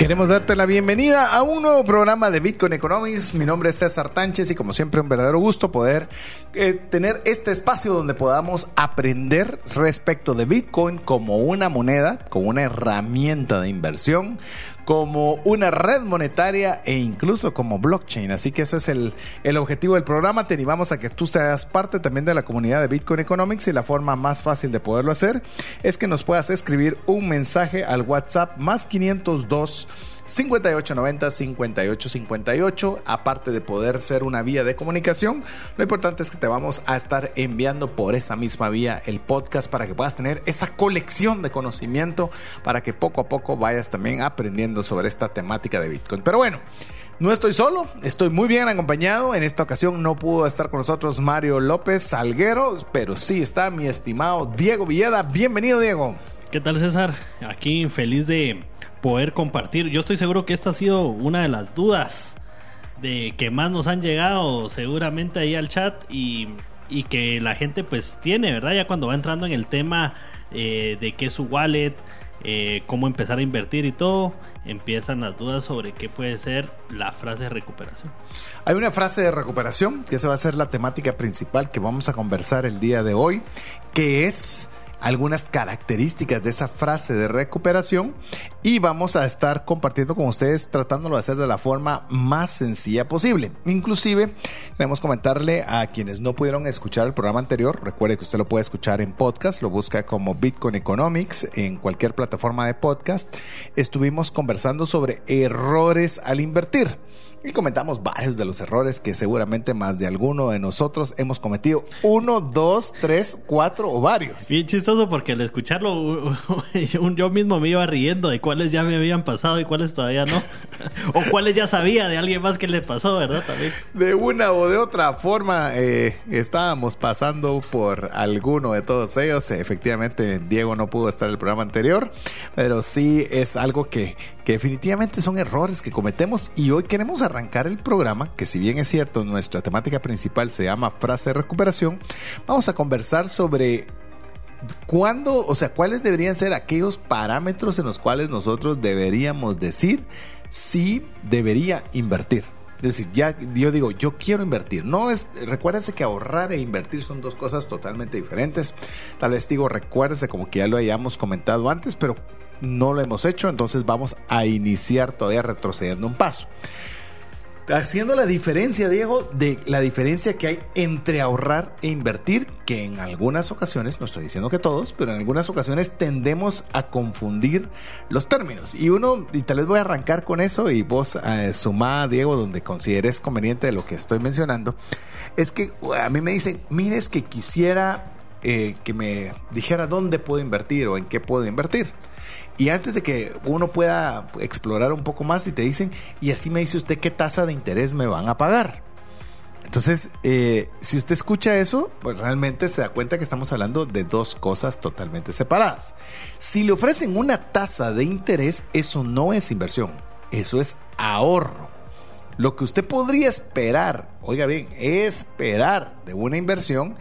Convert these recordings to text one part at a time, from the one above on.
Queremos darte la bienvenida a un nuevo programa de Bitcoin Economics. Mi nombre es César Tánchez y como siempre un verdadero gusto poder eh, tener este espacio donde podamos aprender respecto de Bitcoin como una moneda, como una herramienta de inversión, como una red monetaria e incluso como blockchain. Así que eso es el, el, objetivo del programa. Te animamos a que tú seas parte también de la comunidad de Bitcoin Economics y la forma más fácil de poderlo hacer es que nos puedas escribir un mensaje al WhatsApp más 502 5890 5858. Aparte de poder ser una vía de comunicación, lo importante es que te vamos a estar enviando por esa misma vía el podcast para que puedas tener esa colección de conocimiento para que poco a poco vayas también aprendiendo sobre esta temática de Bitcoin. Pero bueno. No estoy solo, estoy muy bien acompañado. En esta ocasión no pudo estar con nosotros Mario López Salguero, pero sí está mi estimado Diego Villeda. Bienvenido, Diego. ¿Qué tal, César? Aquí feliz de poder compartir. Yo estoy seguro que esta ha sido una de las dudas de que más nos han llegado seguramente ahí al chat y, que la gente pues tiene, ¿verdad? Ya cuando va entrando en el tema eh, de qué es su wallet, eh, cómo empezar a invertir y todo, empiezan las dudas sobre qué puede ser la frase de recuperación. Hay una frase de recuperación que esa va a ser la temática principal que vamos a conversar el día de hoy, que es algunas características de esa frase de recuperación y vamos a estar compartiendo con ustedes tratándolo de hacer de la forma más sencilla posible. Inclusive queremos comentarle a quienes no pudieron escuchar el programa anterior, recuerde que usted lo puede escuchar en podcast, lo busca como Bitcoin Economics en cualquier plataforma de podcast. Estuvimos conversando sobre errores al invertir y comentamos varios de los errores que seguramente más de alguno de nosotros hemos cometido. Uno, dos, tres, cuatro o varios. Bien chistoso porque al escucharlo yo mismo me iba riendo de cuáles ya me habían pasado y cuáles todavía no. o cuáles ya sabía de alguien más que le pasó, ¿verdad? También. De una o de otra forma eh, estábamos pasando por alguno de todos ellos. Efectivamente, Diego no pudo estar en el programa anterior, pero sí es algo que, que definitivamente son errores que cometemos y hoy queremos arrancar el programa, que si bien es cierto, nuestra temática principal se llama frase de recuperación, vamos a conversar sobre cuándo, o sea, cuáles deberían ser aquellos parámetros en los cuales nosotros deberíamos decir si debería invertir. Es decir, ya yo digo, yo quiero invertir. No es, recuérdense que ahorrar e invertir son dos cosas totalmente diferentes. Tal vez digo, recuérdense como que ya lo hayamos comentado antes, pero no lo hemos hecho, entonces vamos a iniciar todavía retrocediendo un paso haciendo la diferencia, Diego, de la diferencia que hay entre ahorrar e invertir, que en algunas ocasiones, no estoy diciendo que todos, pero en algunas ocasiones tendemos a confundir los términos. Y uno, y tal vez voy a arrancar con eso y vos eh, sumá, Diego, donde consideres conveniente lo que estoy mencionando, es que a mí me dicen, mires que quisiera eh, que me dijera dónde puedo invertir o en qué puedo invertir. Y antes de que uno pueda explorar un poco más y te dicen, y así me dice usted qué tasa de interés me van a pagar. Entonces, eh, si usted escucha eso, pues realmente se da cuenta que estamos hablando de dos cosas totalmente separadas. Si le ofrecen una tasa de interés, eso no es inversión, eso es ahorro. Lo que usted podría esperar, oiga bien, esperar de una inversión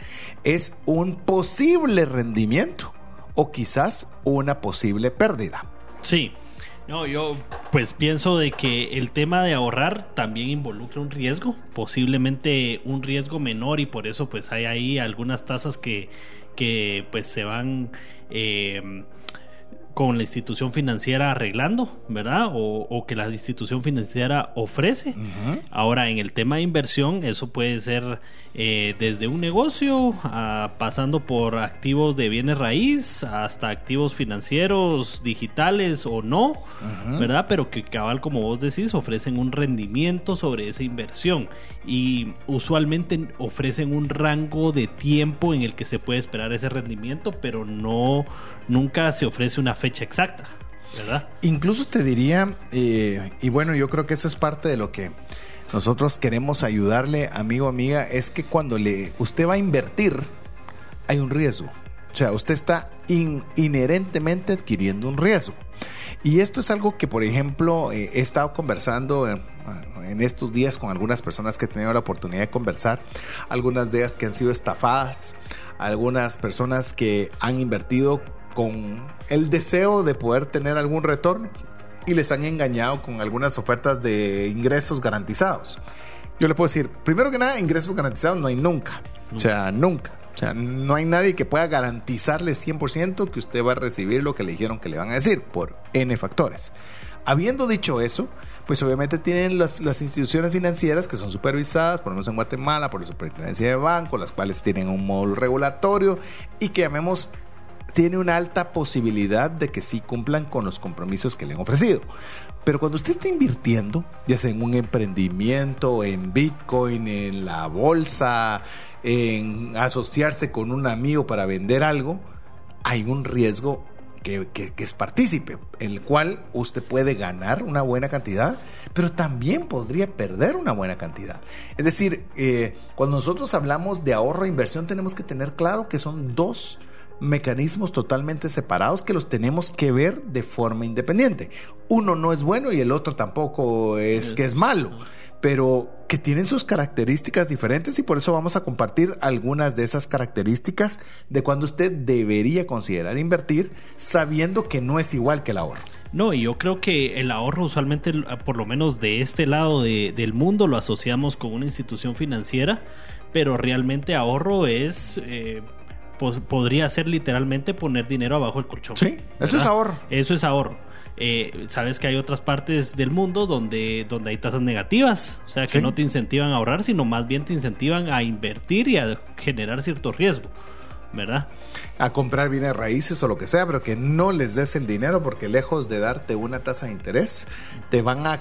es un posible rendimiento o quizás una posible pérdida. Sí. No, yo pues pienso de que el tema de ahorrar también involucra un riesgo, posiblemente un riesgo menor y por eso pues hay ahí algunas tasas que, que pues se van eh, con la institución financiera arreglando, ¿verdad? O, que la institución financiera ofrece. Ahora, en el tema de inversión, eso puede ser eh, desde un negocio, pasando por activos de bienes raíz, hasta activos financieros, digitales o no, ¿verdad? Pero que cabal, como vos decís, ofrecen un rendimiento sobre esa inversión y usualmente ofrecen un rango de tiempo en el que se puede esperar ese rendimiento, pero no, nunca se ofrece una fecha exacta. ¿verdad? Incluso te diría, eh, y bueno, yo creo que eso es parte de lo que nosotros queremos ayudarle, amigo, amiga, es que cuando le, usted va a invertir, hay un riesgo. sea, usted está inherentemente adquiriendo un riesgo. Y esto es algo que, por ejemplo, eh, he estado conversando en, en, estos días con algunas personas que he tenido la oportunidad de conversar, algunas de ellas que han sido estafadas, algunas personas que han invertido con el deseo de poder tener algún retorno y les han engañado con algunas ofertas de ingresos garantizados. Yo le puedo decir, primero que nada, ingresos garantizados no hay nunca. O sea, nunca. O sea, no hay nadie que pueda garantizarle 100% que usted va a recibir lo que le dijeron que le van a decir por N factores. Habiendo dicho eso, pues obviamente tienen las, las, instituciones financieras que son supervisadas, por lo menos en Guatemala, por la Superintendencia de Banco, las cuales tienen un módulo regulatorio y que llamemos tiene una alta posibilidad de que sí cumplan con los compromisos que le han ofrecido. Pero cuando usted está invirtiendo, ya sea en un emprendimiento, en Bitcoin, en la bolsa, en asociarse con un amigo para vender algo, hay un riesgo que, es partícipe, el cual usted puede ganar una buena cantidad, pero también podría perder una buena cantidad. Es decir, eh, cuando nosotros hablamos de ahorro e inversión, tenemos que tener claro que son dos mecanismos totalmente separados que los tenemos que ver de forma independiente. Uno no es bueno y el otro tampoco es que es malo, pero que tienen sus características diferentes y por eso vamos a compartir algunas de esas características de cuando usted debería considerar invertir sabiendo que no es igual que el ahorro. No, y yo creo que el ahorro usualmente, por lo menos de este lado del mundo, lo asociamos con una institución financiera, pero realmente ahorro es... Eh, podría ser literalmente poner dinero abajo el colchón. Sí, eso es ahorro. Eso es ahorro. Eh, sabes que hay otras partes del mundo donde, donde hay tasas negativas, o sea que no te incentivan a ahorrar, sino más bien te incentivan a invertir y a generar cierto riesgo. ¿verdad? A comprar bienes raíces o lo que sea, pero que no les des el dinero porque lejos de darte una tasa de interés, te van a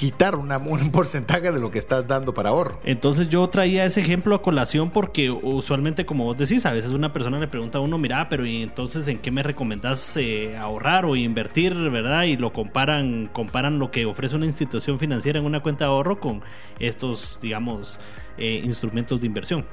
quitar un porcentaje de lo que estás dando para ahorro. Entonces yo traía ese ejemplo a colación porque usualmente, como vos decís, a veces una persona le pregunta a uno, mira, pero ¿y entonces en qué me recomendás eh, ahorrar o invertir, verdad? Y lo comparan, comparan lo que ofrece una institución financiera en una cuenta de ahorro con estos, digamos, eh, instrumentos de inversión.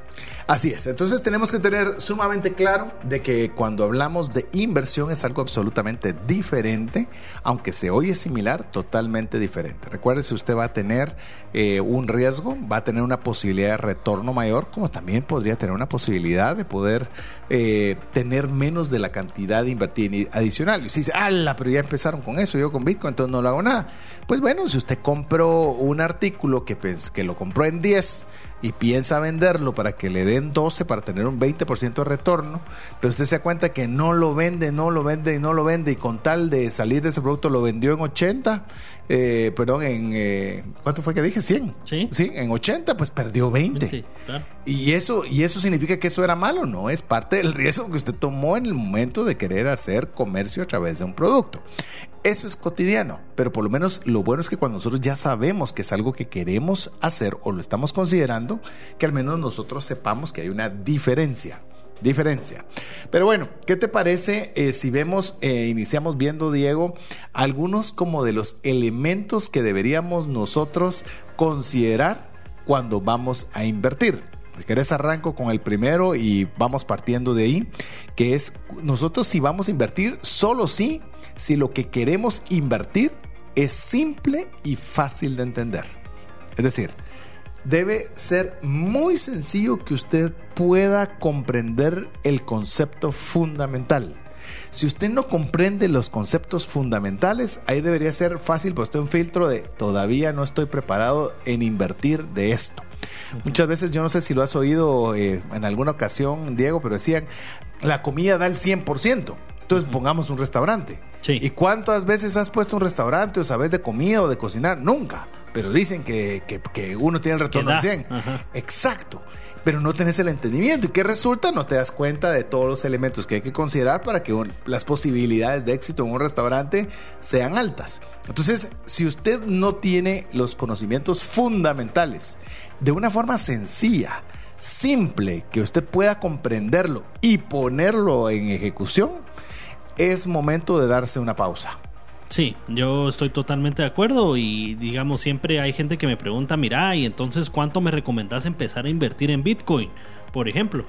Así es, entonces tenemos que tener sumamente claro de que cuando hablamos de inversión es algo absolutamente diferente, aunque se oye similar, totalmente diferente. Recuerde si usted va a tener eh, un riesgo, va a tener una posibilidad de retorno mayor, como también podría tener una posibilidad de poder eh, tener menos de la cantidad de invertir adicional. Y usted dice, ala, pero ya empezaron con eso, yo con Bitcoin, entonces no lo hago nada. Pues bueno, si usted compró un artículo que, que lo compró en 10, y piensa venderlo para que le den 12 para tener un 20% de retorno, pero usted se da cuenta que no lo vende, no lo vende y no lo vende y con tal de salir de ese producto lo vendió en 80, eh, perdón, en eh, ¿cuánto fue que dije? 100. Sí. Sí, en 80 pues perdió 20. Y eso y eso significa que eso era malo, no, es parte del riesgo que usted tomó en el momento de querer hacer comercio a través de un producto. Eso es cotidiano, pero por lo menos lo bueno es que cuando nosotros ya sabemos que es algo que queremos hacer o lo estamos considerando, que al menos nosotros sepamos que hay una diferencia diferencia. Pero bueno, ¿qué te parece eh, si vemos, eh, iniciamos viendo, Diego, algunos como de los elementos que deberíamos nosotros considerar cuando vamos a invertir? Si querés arranco con el primero y vamos partiendo de ahí, que es nosotros si vamos a invertir, solo si si lo que queremos invertir es simple y fácil de entender. Es decir, debe ser muy sencillo que usted pueda comprender el concepto fundamental. Si usted no comprende los conceptos fundamentales, ahí debería ser fácil, pues usted un filtro de todavía no estoy preparado en invertir de esto. Muchas veces, yo no sé si lo has oído eh, en alguna ocasión, Diego, pero decían, la comida da el 100%. Entonces pongamos un restaurante. ¿Y cuántas veces has puesto un restaurante o sabes de comida o de cocinar? Nunca. Pero dicen que, uno tiene el retorno al 100. Exacto. Pero no tenés el entendimiento. ¿Y qué resulta? No te das cuenta de todos los elementos que hay que considerar para que las posibilidades de éxito en un restaurante sean altas. Entonces, si usted no tiene los conocimientos fundamentales de una forma sencilla, simple, que usted pueda comprenderlo y ponerlo en ejecución, es momento de darse una pausa. Sí, yo estoy totalmente de acuerdo y digamos siempre hay gente que me pregunta, mira, y entonces ¿cuánto me recomendás empezar a invertir en Bitcoin? Por ejemplo.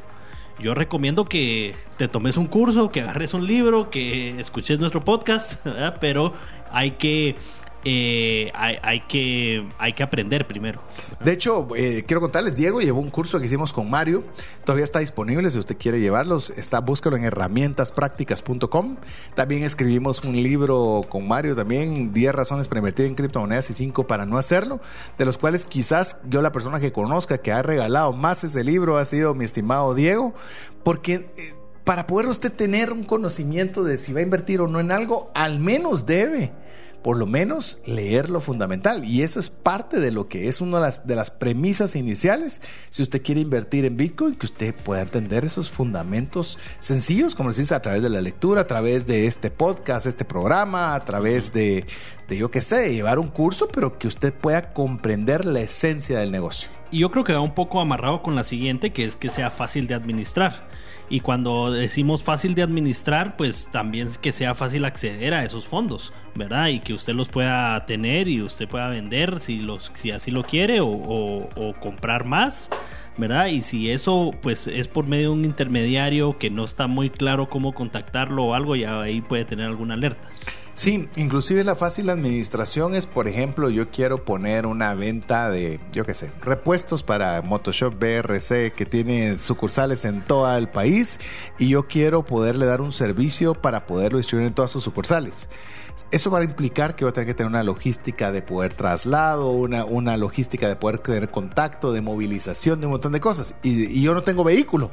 yo recomiendo que te tomes un curso, que agarres un libro, que escuches nuestro podcast, pero hay que eh, hay, que, hay que aprender primero. De hecho, eh, quiero contarles, Diego llevó un curso que hicimos con Mario, todavía está disponible si usted quiere llevarlos, está, búscalo en herramientaspracticas.com. También escribimos un libro con Mario también, 10 razones para invertir en criptomonedas y 5 para no hacerlo, de los cuales quizás yo la persona que conozca que ha regalado más ese libro ha sido mi estimado Diego, porque... Eh, para poder usted tener un conocimiento de si va a invertir o no en algo, al menos debe por lo menos leer lo fundamental. Y eso es parte de lo que es una de las, de las premisas iniciales. Si usted quiere invertir en Bitcoin, que usted pueda entender esos fundamentos sencillos, como decís, a través de la lectura, a través de este podcast, este programa, a través de, de yo qué sé, llevar un curso, pero que usted pueda comprender la esencia del negocio. Y yo creo que va un poco amarrado con la siguiente, que es que sea fácil de administrar. Y cuando decimos fácil de administrar, pues también que sea fácil acceder a esos fondos, ¿verdad? Y que usted los pueda tener y usted pueda vender si, los, si así lo quiere o, comprar más. ¿verdad? Y si eso pues es por medio de un intermediario que no está muy claro cómo contactarlo o algo, ya ahí puede tener alguna alerta. Sí, inclusive la fácil administración es, por ejemplo, yo quiero poner una venta de, yo qué sé, repuestos para Motoshop BRC que tiene sucursales en todo el país y yo quiero poderle dar un servicio para poderlo distribuir en todas sus sucursales. Eso va a implicar que voy a tener que tener una logística de poder traslado, una, una logística de poder tener contacto, de movilización, de un montón de cosas. Y, y yo no tengo vehículo.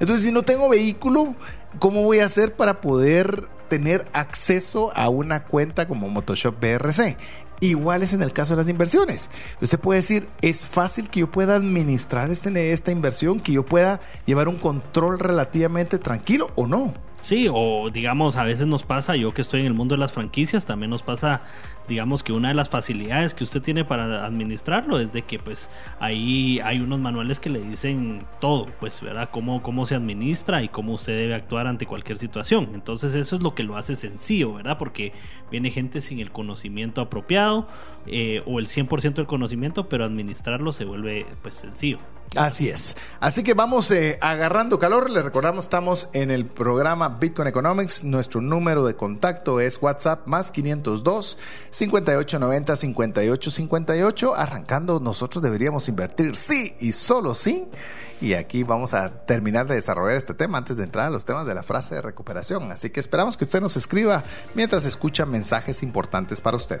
Entonces, si no tengo vehículo, ¿cómo voy a hacer para poder tener acceso a una cuenta como Motoshop BRC. Igual es en el caso de las inversiones. Usted puede decir, es fácil que yo pueda administrar este, esta inversión, que yo pueda llevar un control relativamente tranquilo o no. Sí, o digamos, a veces nos pasa, yo que estoy en el mundo de las franquicias, también nos pasa, digamos que una de las facilidades que usted tiene para administrarlo es de que pues ahí hay unos manuales que le dicen todo, pues, ¿verdad? Cómo, cómo se administra y cómo usted debe actuar ante cualquier situación. Entonces eso es lo que lo hace sencillo, ¿verdad? Porque viene gente sin el conocimiento apropiado eh, o el 100% del conocimiento, pero administrarlo se vuelve pues sencillo. Así es. Así que vamos eh, agarrando calor. Le recordamos, estamos en el programa Bitcoin Economics. Nuestro número de contacto es WhatsApp más 502 5890 5858. Arrancando, nosotros deberíamos invertir sí y solo sí. Y aquí vamos a terminar de desarrollar este tema antes de entrar a los temas de la frase de recuperación. Así que esperamos que usted nos escriba mientras escucha mensajes importantes para usted.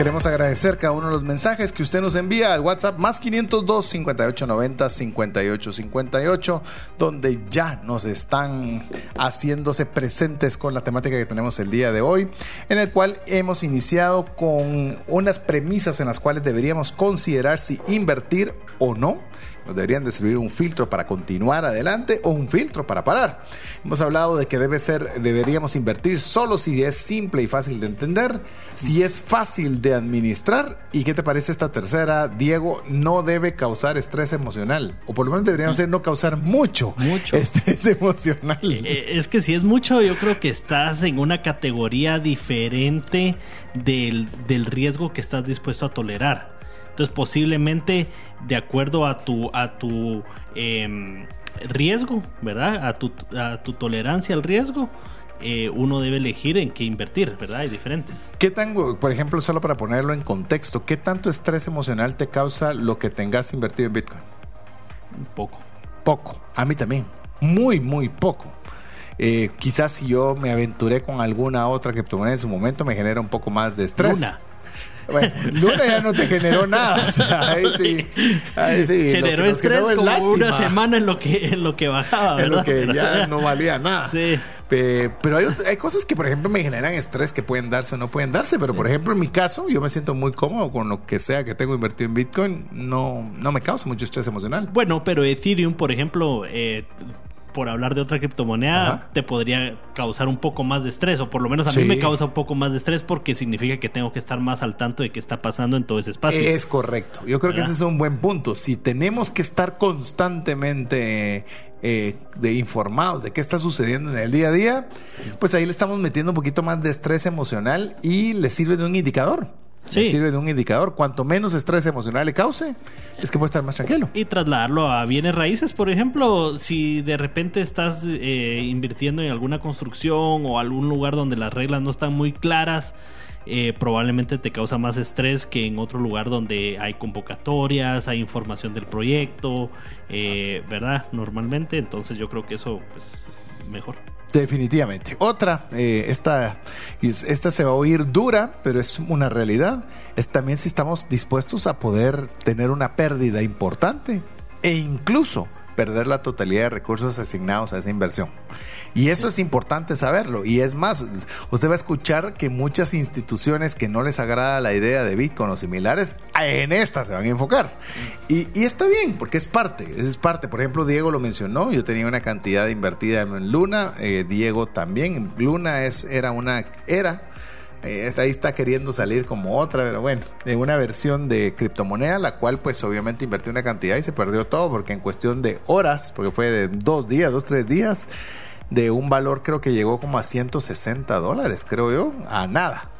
Queremos agradecer cada uno de los mensajes que usted nos envía al WhatsApp más 502 5890 5858, donde ya nos están haciéndose presentes con la temática que tenemos el día de hoy, en el cual hemos iniciado con unas premisas en las cuales deberíamos considerar si invertir o no nos deberían de servir un filtro para continuar adelante o un filtro para parar. Hemos hablado de que debe ser, deberíamos invertir solo si es simple y fácil de entender, si es fácil de administrar. ¿Y qué te parece esta tercera, Diego? No debe causar estrés emocional, o por lo menos deberíamos ser no causar mucho, mucho. estrés emocional. Eh, eh, es que si es mucho, yo creo que estás en una categoría diferente del, del riesgo que estás dispuesto a tolerar. Entonces posiblemente de acuerdo a tu, a tu em, riesgo, ¿verdad? A tu, a tu tolerancia al riesgo, eh, uno debe elegir en qué invertir, ¿verdad? Hay diferentes. ¿Qué tan, por ejemplo, solo para ponerlo en contexto, qué tanto estrés emocional te causa lo que tengas invertido en Bitcoin? Poco. Poco. A mí también. Muy, muy poco. Eh, quizás si yo me aventuré con alguna otra criptomoneda en su momento me genera un poco más de estrés. Luna. Bueno, Luna ya no te generó nada. O sea, ahí sí. Ahí sí. Generó estrés como una semana en lo que, en lo que bajaba. ¿verdad? En lo que ya no valía nada. Sí. Pe- Pero hay, hay cosas que, por ejemplo, me generan estrés que pueden darse o no pueden darse. Pero, por ejemplo, en mi caso, yo me siento muy cómodo con lo que sea que tengo invertido en Bitcoin. No, no me causa mucho estrés emocional. Bueno, pero Ethereum, por ejemplo, eh, por hablar de otra criptomoneda, Ajá. te podría causar un poco más de estrés, o por lo menos a Sí. mí me causa un poco más de estrés porque significa que tengo que estar más al tanto de qué está pasando en todo ese espacio. Es correcto. Yo creo que ese es un buen punto. Si tenemos que estar constantemente eh, de informados de qué está sucediendo en el día a día, pues ahí le estamos metiendo un poquito más de estrés emocional y le sirve de un indicador. Sí. sirve de un indicador. Cuanto menos estrés emocional le cause, es que puede estar más tranquilo. Y trasladarlo a bienes raíces, por ejemplo, si de repente estás eh, invirtiendo en alguna construcción o algún lugar donde las reglas no están muy claras, eh, probablemente te causa más estrés que en otro lugar donde hay convocatorias, hay información del proyecto, eh, ¿verdad? Normalmente, entonces yo creo que eso, pues, mejor. Definitivamente. Otra, eh, esta, es- esta se va a oír dura, pero es una realidad. Es también si estamos dispuestos a poder tener una pérdida importante e incluso perder la totalidad de recursos asignados a esa inversión. Y eso es importante saberlo. Y es más, usted va a escuchar que muchas instituciones que no les agrada la idea de Bitcoin o similares, en esta se van a enfocar. Y, está bien, porque es parte, es parte. Por ejemplo, Diego lo mencionó, yo tenía una cantidad invertida en Luna, eh, Diego también. Luna es, era una, era eh, ahí está queriendo salir como otra, pero bueno, de una versión de criptomoneda, la cual pues obviamente invirtió una cantidad y se perdió todo porque en cuestión de horas, porque fue de dos días, dos, tres días, de un valor creo que llegó como a 160 dólares, creo yo, a nada.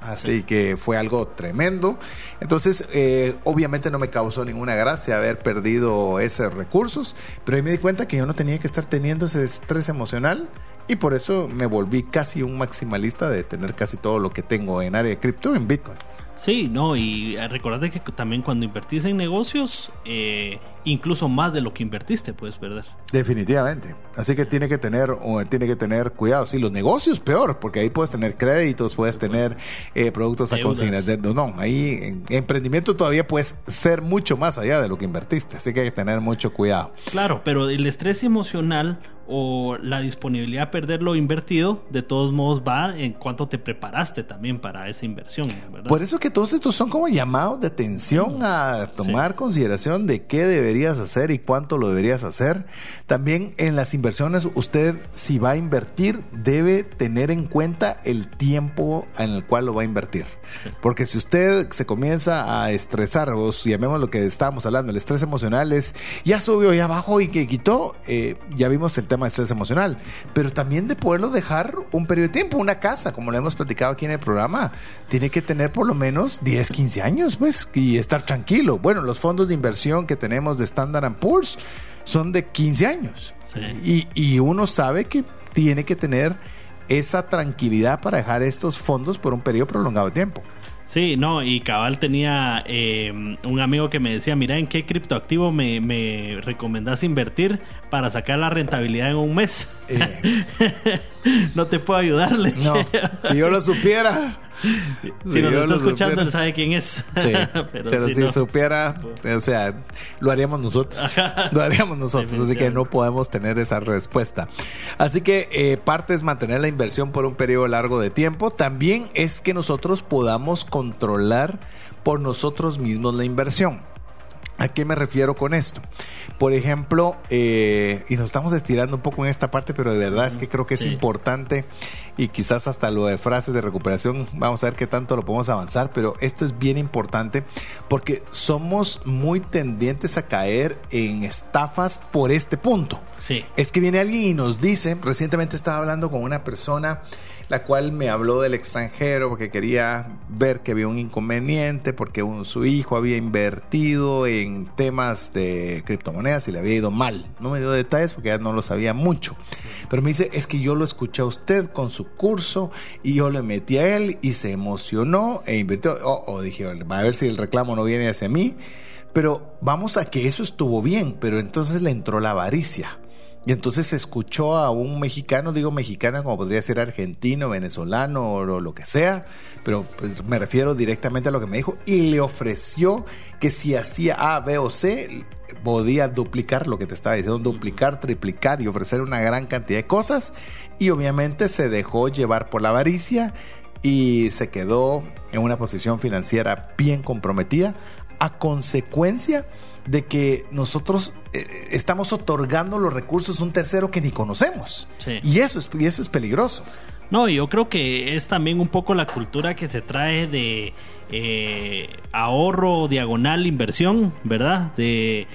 Así que fue algo tremendo. Entonces, eh, obviamente no me causó ninguna gracia haber perdido esos recursos, pero ahí me di cuenta que yo no tenía que estar teniendo ese estrés emocional y por eso me volví casi un maximalista de tener casi todo lo que tengo en área de cripto en Bitcoin. Sí, no, y eh, recordate que también cuando invertís en negocios, eh, incluso más de lo que invertiste puedes perder. Definitivamente. Así que tiene que tener, o tiene que tener cuidado. Sí, los negocios peor, porque ahí puedes tener créditos, puedes tener eh, productos a Deudas. consigna. No, ahí en emprendimiento todavía puedes ser mucho más allá de lo que invertiste. Así que hay que tener mucho cuidado. Claro, pero el estrés emocional o la disponibilidad a perder lo invertido, de todos modos va en cuánto te preparaste también para esa inversión, ¿verdad? Por eso que todos estos son como llamados de atención a tomar consideración de qué deberías hacer y cuánto lo deberías hacer. También en las inversiones, usted si va a invertir, debe tener en cuenta el tiempo en el cual lo va a invertir. Porque si usted se comienza a estresar, o llamemos lo que estábamos hablando, el estrés emocional es ya subió, ya bajó y que quitó, eh, ya vimos el tema de estrés emocional, pero también de poderlo dejar un periodo de tiempo, una casa, como lo hemos platicado aquí en el programa, tiene que tener por lo menos 10, 15 años, pues, y estar tranquilo. Bueno, los fondos de inversión que tenemos de Standard Poor's son de 15 años. Sí. Y, y uno sabe que tiene que tener esa tranquilidad para dejar estos fondos por un periodo prolongado de tiempo. Sí, no, y Cabal tenía eh, un amigo que me decía, mira, ¿en qué criptoactivo me, me recomendás invertir para sacar la rentabilidad en un mes? Eh, no te puedo ayudarle. no, si yo lo supiera. si nos está escuchando, él sabe quién es. Sí, pero, si si no- supiera, o sea, lo haríamos nosotros. Lo haríamos nosotros, así que no podemos tener esa respuesta. Así que eh, parte es mantener la inversión por un periodo largo de tiempo. También es que nosotros podamos controlar por nosotros mismos la inversión. ¿A qué me refiero con esto? Por ejemplo, eh, y nos estamos estirando un poco en esta parte, pero de verdad es que creo que es Sí. importante y quizás hasta lo de frases de recuperación, vamos a ver qué tanto lo podemos avanzar, pero esto es bien importante porque somos muy tendientes a caer en estafas por este punto. Sí. Es que viene alguien y nos dice, recientemente estaba hablando con una persona la cual me habló del extranjero porque quería ver que había un inconveniente porque un- su hijo había invertido en temas de criptomonedas y le había ido mal. No me dio detalles porque ya no lo sabía mucho. Pero me dice, es que yo lo escuché a usted con su curso y yo le metí a él y se emocionó e invirtió. O oh, dije, a ver si el reclamo no viene hacia mí. Pero vamos a que eso estuvo bien, pero entonces le entró la avaricia. Y entonces escuchó a un mexicano, digo mexicano como podría ser argentino, venezolano o lo que sea, pero pues me refiero directamente a lo que me dijo, y le ofreció que si hacía A, B o C, podía duplicar lo que te estaba diciendo, duplicar, triplicar y ofrecer una gran cantidad de cosas. Y obviamente se dejó llevar por la avaricia y se quedó en una posición financiera bien comprometida a consecuencia de que nosotros eh, estamos otorgando los recursos a un tercero que ni conocemos. Y, eso es, y eso es peligroso. No, yo creo que es también un poco la cultura que se trae de eh, ahorro diagonal inversión, ¿verdad? De,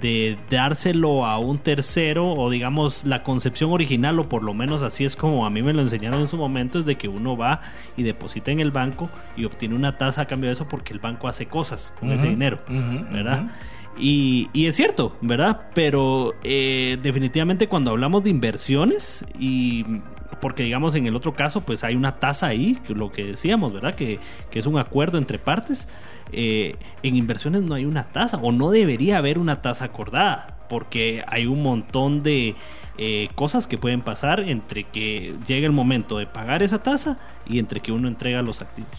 de dárselo a un tercero o digamos la concepción original o por lo menos así es como a mí me lo enseñaron en su momento es de que uno va y deposita en el banco y obtiene una tasa a cambio de eso porque el banco hace cosas con ese dinero, ¿verdad? Y, y, es cierto, ¿verdad? Pero eh, definitivamente cuando hablamos de inversiones y porque digamos en el otro caso pues hay una tasa ahí, que lo que decíamos, ¿verdad? Que, que es un acuerdo entre partes. Eh, en inversiones no hay una tasa o no debería haber una tasa acordada porque hay un montón de eh, cosas que pueden pasar entre que llegue el momento de pagar esa tasa y entre que uno entrega los activos.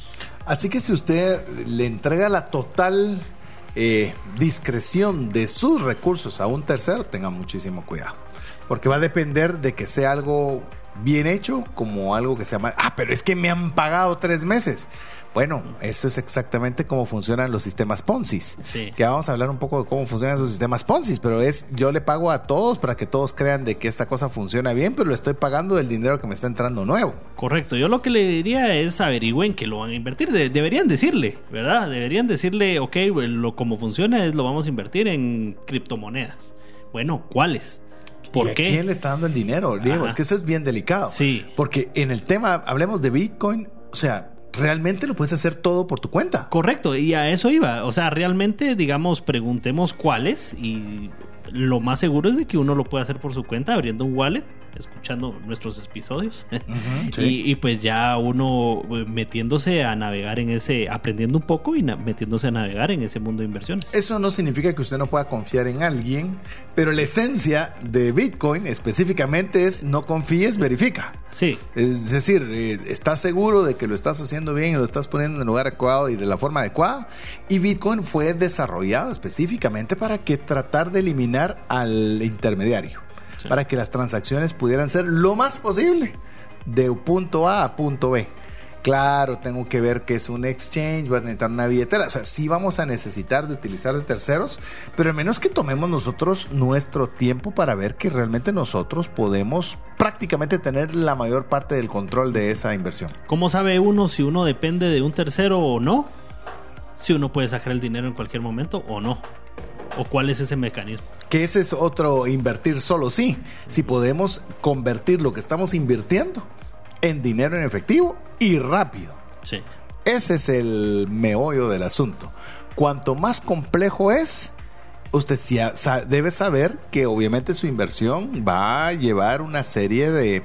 Así que si usted le entrega la total eh, discreción de sus recursos a un tercero, tenga muchísimo cuidado. Porque va a depender de que sea algo bien hecho como algo que se llama, ah, pero es que me han pagado tres meses. Bueno, eso es exactamente cómo funcionan los sistemas Ponzi. Que vamos a hablar un poco de cómo funcionan esos sistemas Ponzi, pero es yo le pago a todos para que todos crean de que esta cosa funciona bien, pero le estoy pagando el dinero que me está entrando nuevo. Correcto. Yo lo que le diría es averigüen que lo van a invertir. deberían decirle, ¿verdad? Deberían decirle, ok, lo como funciona es lo vamos a invertir en criptomonedas. Bueno, ¿cuáles? ¿Por qué? quién le está dando el dinero, Diego? Es que eso es bien delicado. Sí. Porque en el tema, hablemos de Bitcoin, o sea, realmente lo puedes hacer todo por tu cuenta. Correcto, y a eso iba. O sea, realmente, digamos, preguntemos cuáles y lo más seguro es de que uno lo puede hacer por su cuenta abriendo un wallet escuchando nuestros episodios y, pues ya uno eh, metiéndose a navegar en ese, aprendiendo un poco y metiéndose a navegar en ese mundo de inversiones. Eso no significa que usted no pueda confiar en alguien, pero la esencia de Bitcoin específicamente es no confíes, verifica. Sí. Es decir, eh, estás seguro de que lo estás haciendo bien y lo estás poniendo en el lugar adecuado y de la forma adecuada. Y Bitcoin fue desarrollado específicamente para que tratar de eliminar al intermediario para que las transacciones pudieran ser lo más posible de punto A a punto B. Claro, tengo que ver que es un exchange, voy a necesitar una billetera. O sea, sí vamos a necesitar de utilizar de terceros, pero al menos que tomemos nosotros nuestro tiempo para ver que realmente nosotros podemos prácticamente tener la mayor parte del control de esa inversión. ¿Cómo sabe uno si uno depende de un tercero o no? Si uno puede sacar el dinero en cualquier momento o no. ¿O cuál es ese mecanismo? Que ese es otro invertir solo sí. Si podemos convertir lo que estamos invirtiendo en dinero en efectivo y rápido. Sí. Ese es el meollo del asunto. Cuanto más complejo es, usted debe saber que obviamente su inversión va a llevar una serie de,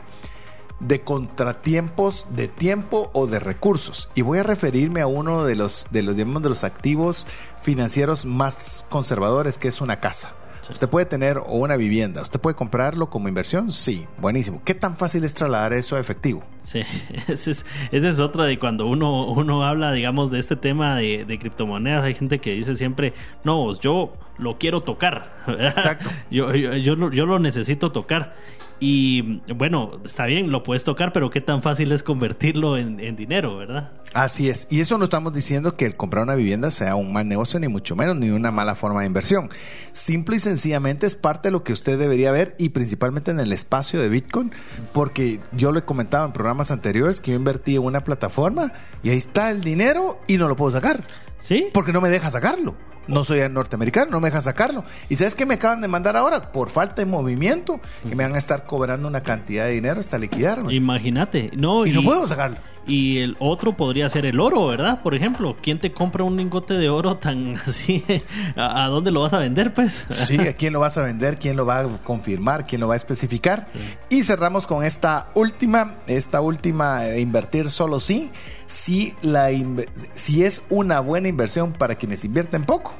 de contratiempos de tiempo o de recursos. Y voy a referirme a uno de los, de los, de los activos financieros más conservadores, que es una casa. Usted puede tener una vivienda, usted puede comprarlo como inversión, sí, buenísimo. ¿Qué tan fácil es trasladar eso a efectivo? Sí, esa es, es otra de cuando uno, uno habla, digamos, de este tema de, de criptomonedas. Hay gente que dice siempre, no, yo lo quiero tocar. Exacto. Yo, yo, yo, yo, lo necesito tocar. Y bueno, está bien, lo puedes tocar, pero qué tan fácil es convertirlo en, dinero, ¿verdad? Así es. Y eso no estamos diciendo que el comprar una vivienda sea un mal negocio, ni mucho menos, ni una mala forma de inversión. Simple y sencillamente es parte de lo que usted debería ver y principalmente en el espacio de Bitcoin, porque yo lo he comentado en programas anteriores que yo invertí en una plataforma y ahí está el dinero y no lo puedo sacar. ¿Sí? Porque no me deja sacarlo. No soy norteamericano, no me deja sacarlo. ¿Y sabes qué me acaban de mandar ahora? Por falta de movimiento, que me van a estar cobrando una cantidad de dinero hasta liquidarme. Imagínate, no. Y, no puedo sacarlo. Y el otro podría ser el oro, ¿verdad? Por ejemplo, ¿quién te compra un lingote de oro tan así? ¿A, dónde lo vas a vender, pues? Sí, ¿a quién lo vas a vender? ¿Quién lo va a confirmar? ¿Quién lo va a especificar? Y cerramos con esta última, esta última, de invertir solo sí, si, la, si es una buena inversión para quienes invierten poco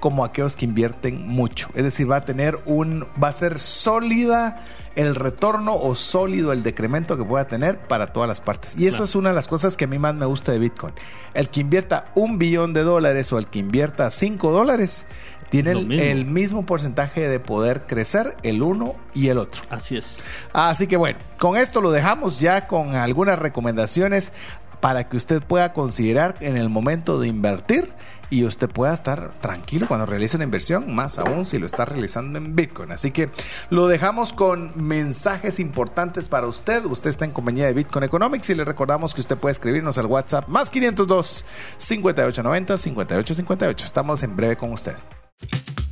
como aquellos que invierten mucho. Es decir, va a tener un, va a ser sólida el retorno o sólido el decremento que pueda tener para todas las partes. Y eso Claro. es una de las cosas que a mí más me gusta de Bitcoin. El que invierta un billón de dólares o el que invierta cinco dólares tiene Lo el, mismo. el mismo porcentaje de poder crecer el uno y el otro. Así es. Así que bueno, con esto lo dejamos ya con algunas recomendaciones para que usted pueda considerar en el momento de invertir y usted pueda estar tranquilo cuando realice una inversión, más aún si lo está realizando en Bitcoin. Así que lo dejamos con mensajes importantes para usted. Usted está en compañía de Bitcoin Economics y le recordamos que usted puede escribirnos al WhatsApp más 502 5890 5858. Estamos en breve con usted.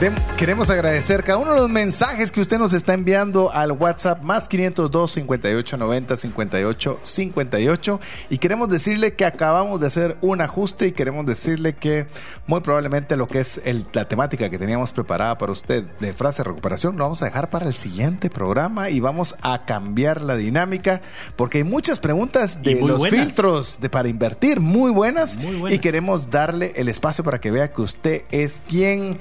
De- Queremos agradecer cada uno de los mensajes que usted nos está enviando al WhatsApp más 502 58 90 58 58 y queremos decirle que acabamos de hacer un ajuste y queremos decirle que muy probablemente lo que es el- la temática que teníamos preparada para usted de frase de recuperación lo vamos a dejar para el siguiente programa y vamos a cambiar la dinámica porque hay muchas preguntas de los buenas. filtros de para invertir muy buenas, Muy buenas. y queremos darle el espacio para que vea que usted es quien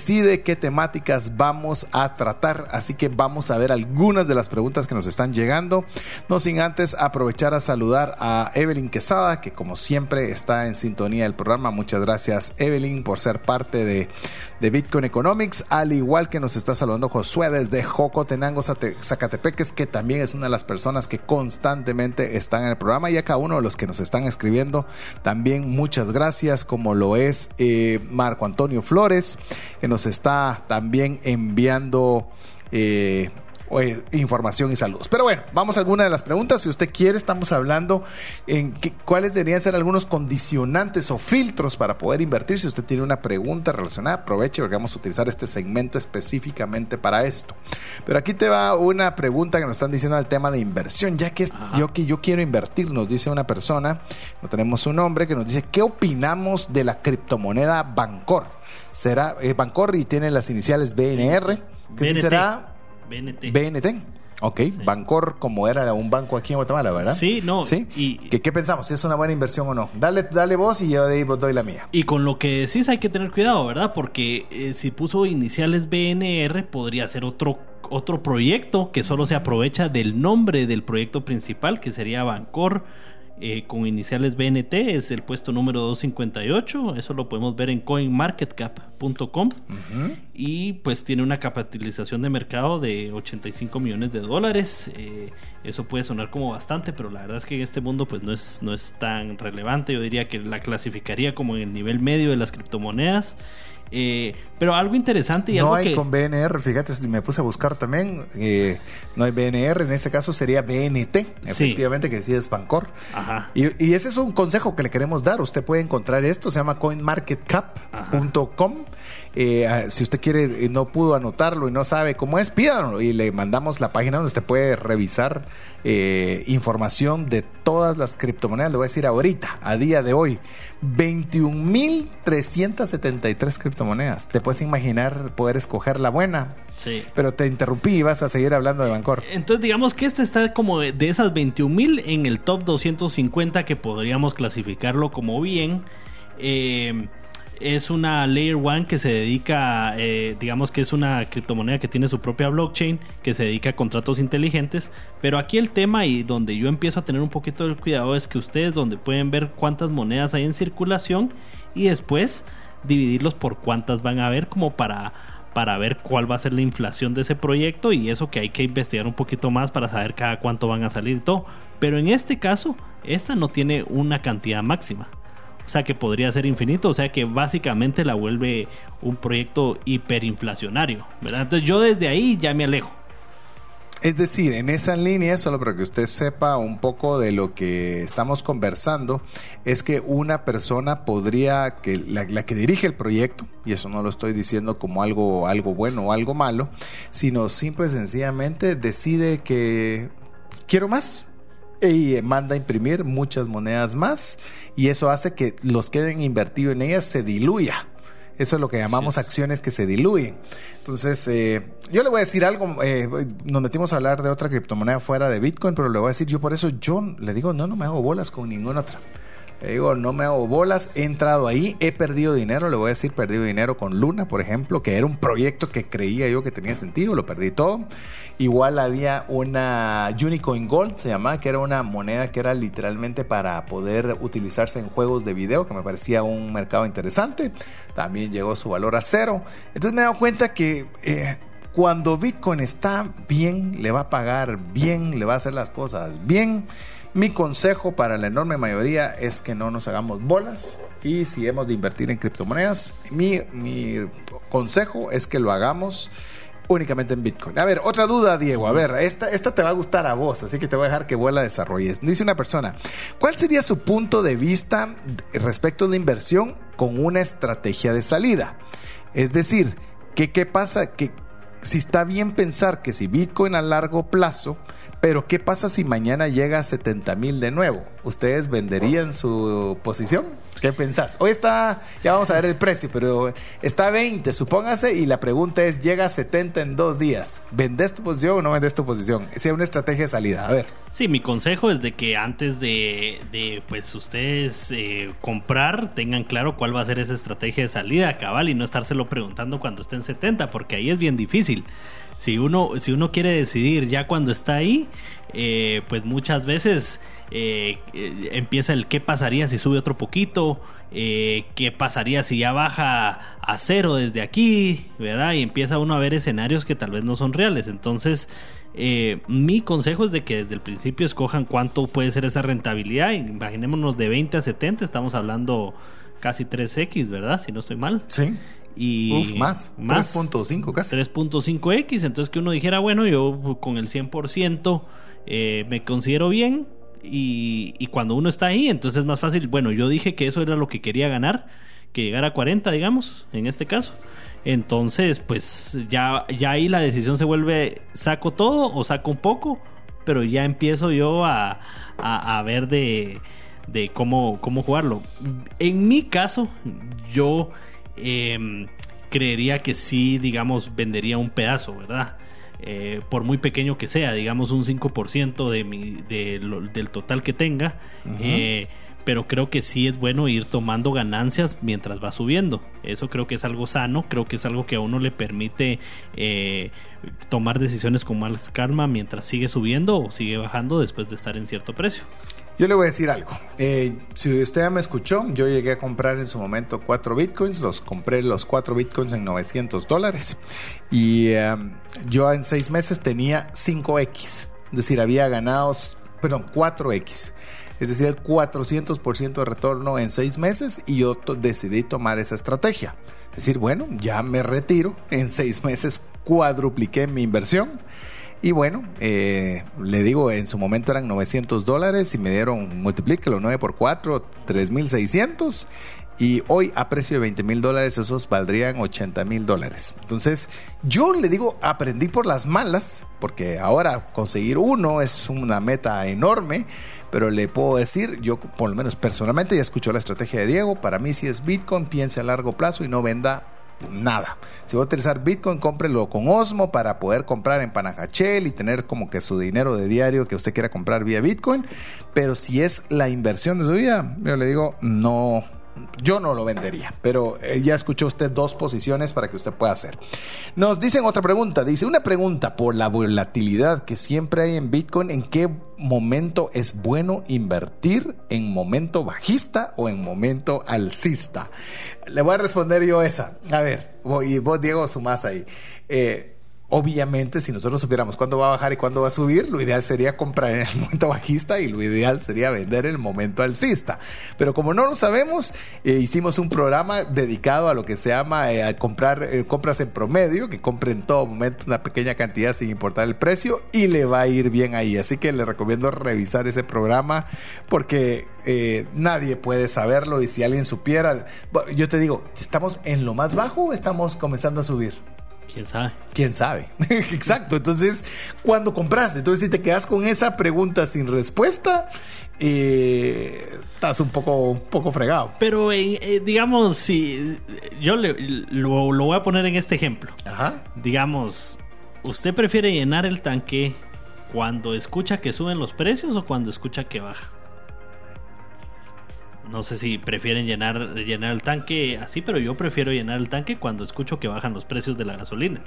decide qué temáticas vamos a tratar. Así que vamos a ver algunas de las preguntas que nos están llegando. No sin antes aprovechar a saludar a Evelyn Quesada, que como siempre está en sintonía del programa. Muchas gracias Evelyn por ser parte de, de Bitcoin Economics, al igual que nos está saludando Josué desde Jocotenango, Zacatepeques, que también es una de las personas que constantemente están en el programa y a cada uno de los que nos están escribiendo también muchas gracias, como lo es eh, Marco Antonio Flores, nos está también enviando eh, información y saludos. Pero bueno, vamos a alguna de las preguntas. Si usted quiere, estamos hablando en cuáles deberían ser algunos condicionantes o filtros para poder invertir. Si usted tiene una pregunta relacionada, aproveche porque vamos a utilizar este segmento específicamente para esto. Pero aquí te va una pregunta que nos están diciendo al tema de inversión, ya que Ajá. yo que yo quiero invertir, nos dice una persona, no tenemos un nombre, que nos dice, ¿qué opinamos de la criptomoneda Bancor? ¿Será eh, Bancor y tiene las iniciales BNR? ¿Qué sí BNT. será BNT. BNT. Ok, Bancor como era un banco aquí en Guatemala, ¿verdad? Sí, no, ¿Sí? y- ¿Qué, qué pensamos? ¿Si es una buena inversión o no? Dale, dale vos y yo de ahí vos doy la mía. Y con lo que decís hay que tener cuidado, ¿verdad? Porque eh, si puso iniciales BNR, podría ser otro, otro proyecto que solo se aprovecha del nombre del proyecto principal, que sería Bancor, eh, con iniciales BNT, es el puesto número 258. Eso lo podemos ver en coinmarketcap.com. Y pues tiene una capitalización de mercado de 85 millones de dólares. Eh, eso puede sonar como bastante, pero la verdad es que en este mundo pues no es, no es tan relevante. Yo diría que la clasificaría como en el nivel medio de las criptomonedas. Eh, pero algo interesante y No algo hay que... con BNR, fíjate, me puse a buscar también, eh, no hay BNR, en este caso sería BNT, efectivamente, que sí es Bancor. Ajá. Y, y ese es un consejo que le queremos dar. Usted puede encontrar esto, se llama coinmarketcap.com. Eh, ah, si usted quiere y no pudo anotarlo y no sabe cómo es, pídanlo y le mandamos la página donde usted puede revisar eh, información de todas las criptomonedas. Le voy a decir ahorita, a día de hoy, 21.373 criptomonedas. Te puedes imaginar poder escoger la buena, Sí. pero te interrumpí y vas a seguir hablando de Bancor. Entonces digamos que este está como de esas 21 mil en el top 250 que podríamos clasificarlo como bien. Eh, es una Layer One que se dedica, eh, digamos que es una criptomoneda que tiene su propia blockchain, que se dedica a contratos inteligentes. Pero aquí el tema y donde yo empiezo a tener un poquito de cuidado es que ustedes donde pueden ver cuántas monedas hay en circulación y después dividirlos por cuántas van a haber como para para ver cuál va a ser la inflación de ese proyecto y eso que hay que investigar un poquito más para saber cada cuánto van a salir y todo. Pero en este caso, esta no tiene una cantidad máxima. O sea que podría ser infinito, o sea que básicamente la vuelve un proyecto hiperinflacionario, ¿verdad? Entonces yo desde ahí ya me alejo. Es decir, en esa línea, solo para que usted sepa un poco de lo que estamos conversando, es que una persona podría, que la, que dirige el proyecto, y eso no lo estoy diciendo como algo, algo bueno o algo malo, sino simple y sencillamente decide que quiero más, y manda a imprimir muchas monedas más y eso hace que los que hayan invertido en ellas se diluya. Eso es lo que llamamos acciones que se diluyen. Entonces, eh, yo le voy a decir algo, eh, nos metimos a hablar de otra criptomoneda fuera de Bitcoin, pero le voy a decir, yo por eso yo le digo, no, no me hago bolas con ninguna otra. Digo, no me hago bolas, he entrado ahí, he perdido dinero, le voy a decir, perdido dinero con Luna, por ejemplo, que era un proyecto que creía yo que tenía sentido, lo perdí todo. Igual había una Unicoin Gold, se llamaba, que era una moneda que era literalmente para poder utilizarse en juegos de video, que me parecía un mercado interesante. También llegó su valor a cero. Entonces me he dado cuenta que... Eh, cuando Bitcoin está bien, le va a pagar bien, le va a hacer las cosas bien. Mi consejo para la enorme mayoría es que no nos hagamos bolas y si hemos de invertir en criptomonedas, mi, consejo es que lo hagamos únicamente en Bitcoin. A ver, otra duda, Diego. A ver, esta, esta te va a gustar a vos, así que te voy a dejar que vos la desarrolles. Dice una persona, ¿cuál sería su punto de vista respecto de inversión con una estrategia de salida? Es decir, ¿qué, qué pasa? Que si está bien pensar que si Bitcoin a largo plazo pero ¿qué pasa si mañana llega a 70 mil de nuevo? ¿Ustedes venderían su posición? ¿Qué pensás? Hoy está, ya vamos a ver el precio, pero está a 20, supóngase, y la pregunta es, llega a 70 en dos días. ¿Vendes tu posición o no vendes tu posición? Sea una estrategia de salida. A ver. Sí, mi consejo es de que antes de, de pues ustedes eh, comprar, tengan claro cuál va a ser esa estrategia de salida, cabal, y no estárselo preguntando cuando estén 70, porque ahí es bien difícil si uno, si uno quiere decidir ya cuando está ahí, eh, pues muchas veces eh, eh, empieza el qué pasaría si sube otro poquito, qué pasaría si ya baja a cero desde aquí, ¿verdad? Y empieza uno a ver escenarios que tal vez no son reales. Entonces, mi consejo es de que desde el principio escojan cuánto puede ser esa rentabilidad. Imaginémonos de 20 a 70, estamos hablando casi 3x, ¿verdad? Si no estoy mal. Sí y más, más 3.5 casi. 3.5x, entonces que uno dijera, bueno, yo con el 100% eh, me considero bien y, y, cuando uno está ahí, entonces es más fácil, bueno, yo dije que eso era lo que quería ganar, que llegara a 40, digamos, en este caso. Entonces, pues ya, ya ahí la decisión se vuelve, saco todo o saco un poco, pero ya empiezo yo a, a, ver de, de cómo, cómo jugarlo. En mi caso, yo eh, creería que sí, digamos, vendería un pedazo, ¿verdad? Eh, por muy pequeño que sea, digamos un 5% de mi, del total que tenga, eh, pero creo que sí es bueno ir tomando ganancias mientras va subiendo. Eso creo que es algo sano, creo que es algo que a uno le permite eh, tomar decisiones con más calma mientras sigue subiendo o sigue bajando después de estar en cierto precio. Yo le voy a decir algo. Eh, si usted ya me escuchó, yo llegué a comprar en su momento cuatro bitcoins. Los compré los cuatro bitcoins en 900 dólares. Y em, yo en seis meses tenía 5x. Es decir, había ganado, perdón, 4x. Es decir, el 400% de retorno en seis meses. Y yo decidí tomar esa estrategia. Es decir, bueno, ya me retiro. En seis meses cuadrupliqué mi inversión y bueno, eh, le digo, en su momento eran 900 dólares y me dieron, multiplíquelo 9 por 4, 3600. Y hoy a precio de 20 mil dólares esos valdrían 80 mil dólares. Entonces yo le digo, aprendí por las malas, porque ahora conseguir uno es una meta enorme, pero le puedo decir, yo por lo menos personalmente ya escucho la estrategia de Diego, para mí si es Bitcoin, piense a largo plazo y no venda nada. Si va a utilizar Bitcoin, cómprelo con Osmo para poder comprar en Panajachel y tener como que su dinero de diario que usted quiera comprar vía Bitcoin. Pero si es la inversión de su vida, yo le digo, no, yo no lo vendería, pero eh, ya escuchó usted dos posiciones para que usted pueda hacer. Nos dicen otra pregunta, dice una pregunta por la volatilidad que siempre hay en Bitcoin, ¿en qué momento es bueno invertir? ¿En momento bajista o en momento alcista? Le voy a responder yo esa. A ver, y vos Diego sumás ahí. Eh, Obviamente, si nosotros supiéramos cuándo va a bajar y cuándo va a subir, lo ideal sería comprar en el momento bajista y lo ideal sería vender en el momento alcista. Pero como no lo sabemos, eh, hicimos un programa dedicado a lo que se llama eh, comprar eh, compras en promedio, que compre en todo momento una pequeña cantidad sin importar el precio y le va a ir bien ahí. Así que le recomiendo revisar ese programa porque nadie puede saberlo y si alguien supiera, yo te digo, ¿estamos en lo más bajo o estamos comenzando a subir? ¿Quién sabe? ¿Quién sabe? Exacto. Entonces, cuando compras, entonces si te quedas con esa pregunta sin respuesta, eh, estás un poco, un poco fregado. Pero eh, digamos, si yo lo, voy a poner en este ejemplo. Ajá. Digamos, ¿usted prefiere llenar el tanque cuando escucha que suben los precios o cuando escucha que baja? No sé si prefieren llenar, llenar el tanque así, pero yo prefiero llenar el tanque cuando escucho que bajan los precios de la gasolina.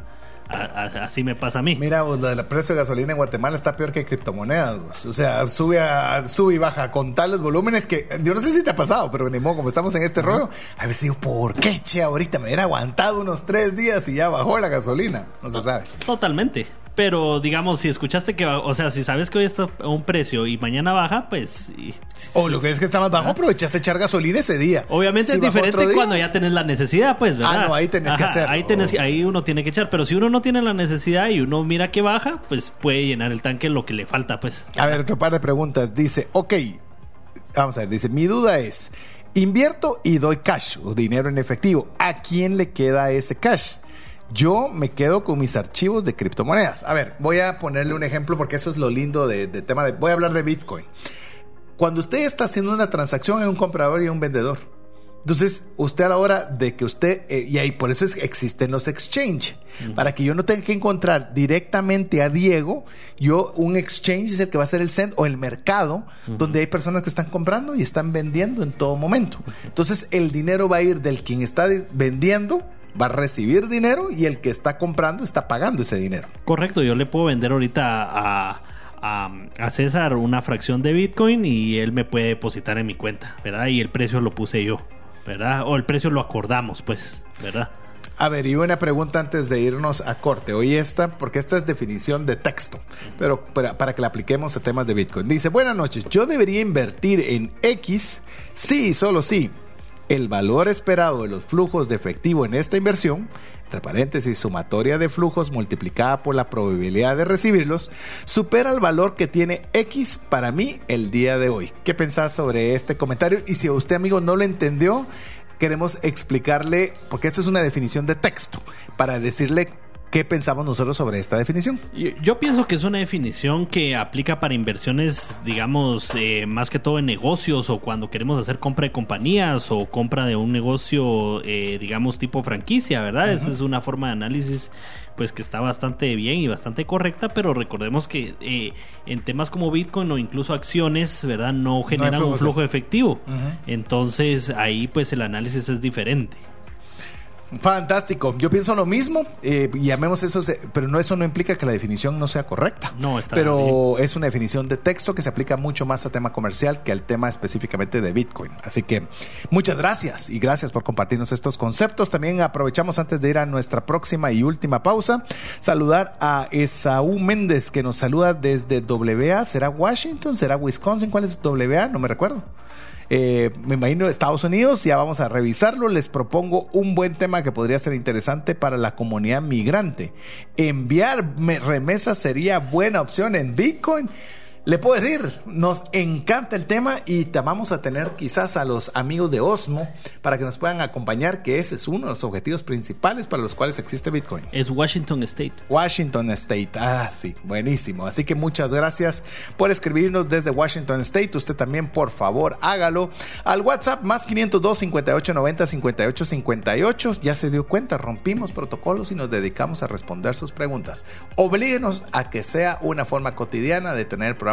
así me pasa a mí. Mira, el precio de gasolina en Guatemala está peor que criptomonedas. O sea, sube, sube y baja con tales volúmenes que yo no sé si te ha pasado, pero ni modo, como estamos en este rollo, a veces digo, ¿por qué, che? Ahorita me hubiera aguantado unos tres días y ya bajó la gasolina. No se sabe. Totalmente. Pero digamos, si escuchaste que, o sea, si sabes que hoy está a un precio y mañana baja, pues. o lo que es que está más bajo, aprovechas echar gasolina ese día. Obviamente es diferente cuando ya tenés la necesidad, pues, ¿verdad? Ah, no, ahí tenés que hacer. Ahí, ahí uno tiene que echar. Pero si uno no tiene la necesidad y uno mira que baja, pues puede llenar el tanque lo que le falta, pues. A ver, otro par de preguntas. Dice, ok, vamos a ver, dice, mi duda es. Invierto y doy cash o dinero en efectivo. ¿A quién le queda ese cash? Yo me quedo con mis archivos de criptomonedas. A ver, voy a ponerle un ejemplo porque eso es lo lindo de, tema de... Voy a hablar de Bitcoin. Cuando usted está haciendo una transacción hay un comprador y un vendedor. Entonces, usted a la hora de que usted, eh, y ahí por eso existen los exchange, para que yo no tenga que encontrar directamente a Diego, yo un exchange es el que va a ser el send o el mercado, donde hay personas que están comprando y están vendiendo en todo momento. Entonces, el dinero va a ir del quien está vendiendo va a recibir dinero y el que está comprando está pagando ese dinero. Correcto, yo le puedo vender ahorita a, a, César una fracción de Bitcoin y él me puede depositar en mi cuenta, ¿verdad? Y el precio lo puse yo, ¿verdad? O el precio lo acordamos, pues, ¿verdad? A ver, y una pregunta antes de irnos a corte. Hoy esta, porque esta es definición de texto, pero para, para, que la apliquemos a temas de Bitcoin. Dice, buenas noches, yo debería invertir en X, sí, solo sí, el valor esperado de los flujos de efectivo en esta inversión, entre paréntesis, sumatoria de flujos multiplicada por la probabilidad de recibirlos, supera el valor que tiene X para mí el día de hoy. ¿Qué pensás sobre este comentario? Y si usted, amigo, no lo entendió, queremos explicarle, porque esta es una definición de texto, para decirle ¿Qué pensamos nosotros sobre esta definición? Yo, pienso que es una definición que aplica para inversiones, digamos, eh, más que todo en negocios o cuando queremos hacer compra de compañías o compra de un negocio, eh, digamos, tipo franquicia, ¿verdad? Esa es una forma de análisis pues que está bastante bien y bastante correcta, pero recordemos que eh, en temas como Bitcoin o incluso acciones, ¿verdad? No generan un flujo efectivo. Entonces ahí pues el análisis es diferente. Fantástico. Yo pienso lo mismo. Eh, llamemos eso, pero no eso no implica que la definición no sea correcta. No, está Pero es una definición de texto que se aplica mucho más a tema comercial que al tema específicamente de Bitcoin. Así que muchas gracias y gracias por compartirnos estos conceptos. También aprovechamos antes de ir a nuestra próxima y última pausa, saludar a Esaú Méndez que nos saluda desde WA. ¿Será Washington? ¿Será Wisconsin? ¿Cuál es WA? No me recuerdo. Eh, me imagino Estados Unidos, ya vamos a revisarlo. Les propongo un buen tema que podría ser interesante para la comunidad migrante. Enviar remesas sería buena opción en Bitcoin. Le puedo decir, nos encanta el tema y te vamos a tener quizás a los amigos de Osmo para que nos puedan acompañar, que ese es uno de los objetivos principales para los cuales existe Bitcoin. Es Washington State. Washington State, ah, sí, buenísimo. Así que muchas gracias por escribirnos desde Washington State. Usted también, por favor, hágalo al WhatsApp más 502 58 90 58 58. Ya se dio cuenta, rompimos protocolos y nos dedicamos a responder sus preguntas. Oblíguenos a que sea una forma cotidiana de tener el programa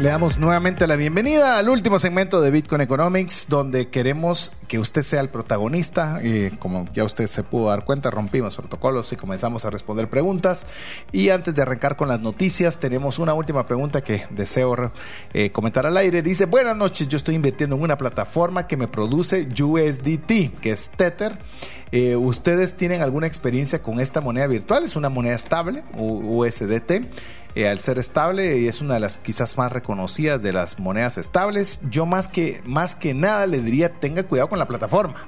Le damos nuevamente la bienvenida al último segmento de Bitcoin Economics, donde queremos que usted sea el protagonista. Como ya usted se pudo dar cuenta, rompimos protocolos y comenzamos a responder preguntas. Y antes de arrancar con las noticias, tenemos una última pregunta que deseo eh, comentar al aire. Dice, buenas noches, yo estoy invirtiendo en una plataforma que me produce USDT, que es Tether. Eh, ¿Ustedes tienen alguna experiencia con esta moneda virtual? Es una moneda estable, USDT. Eh, al ser estable y es una de las quizás más reconocidas de las monedas estables, yo más que, más que nada le diría tenga cuidado con la plataforma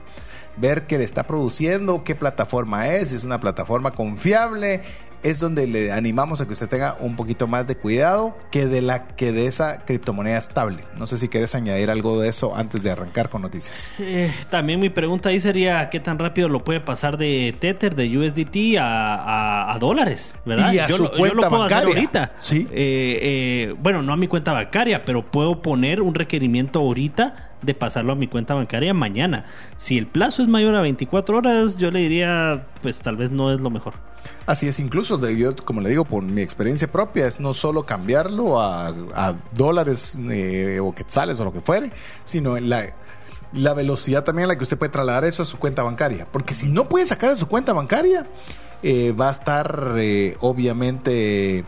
ver qué le está produciendo, qué plataforma es, es una plataforma confiable, es donde le animamos a que usted tenga un poquito más de cuidado que de la que de esa criptomoneda estable. No sé si quieres añadir algo de eso antes de arrancar con noticias. Eh, también mi pregunta ahí sería qué tan rápido lo puede pasar de Tether, de USDT a, dólares, ¿verdad? Y a yo, su lo, cuenta yo lo puedo bancaria. hacer ahorita. Sí. Eh, eh, bueno, no a mi cuenta bancaria, pero puedo poner un requerimiento ahorita de pasarlo a mi cuenta bancaria mañana. Si el plazo es mayor a 24 horas, yo le diría, pues tal vez no es lo mejor. Así es, incluso de, yo, como le digo, por mi experiencia propia, es no solo cambiarlo a, a dólares eh, o quetzales o lo que fuere, sino la, la velocidad también en la que usted puede trasladar eso a su cuenta bancaria. Porque si no puede sacar a su cuenta bancaria, eh, va a estar eh, obviamente,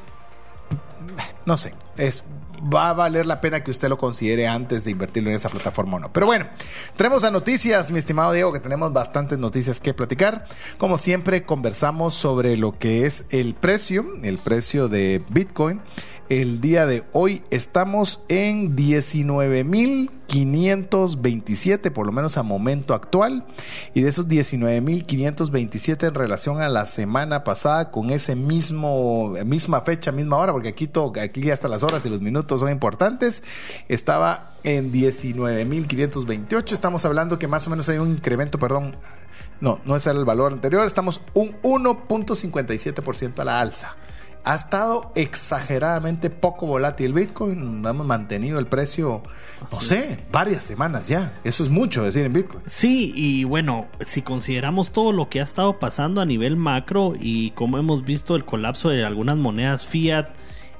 no sé, es va a valer la pena que usted lo considere antes de invertirlo en esa plataforma o no. Pero bueno, tenemos a noticias, mi estimado Diego, que tenemos bastantes noticias que platicar. Como siempre, conversamos sobre lo que es el precio, el precio de Bitcoin. El día de hoy estamos en 19.527, por lo menos a momento actual, y de esos 19.527 en relación a la semana pasada con ese mismo misma fecha, misma hora, porque aquí, to, aquí hasta las horas y los minutos son importantes, estaba en 19.528, estamos hablando que más o menos hay un incremento, perdón, no, no es el valor anterior, estamos un 1.57% a la alza ha estado exageradamente poco volátil Bitcoin. Hemos mantenido el precio, no sé, varias semanas ya. Eso es mucho decir en Bitcoin. Sí, y bueno, si consideramos todo lo que ha estado pasando a nivel macro y como hemos visto el colapso de algunas monedas fiat,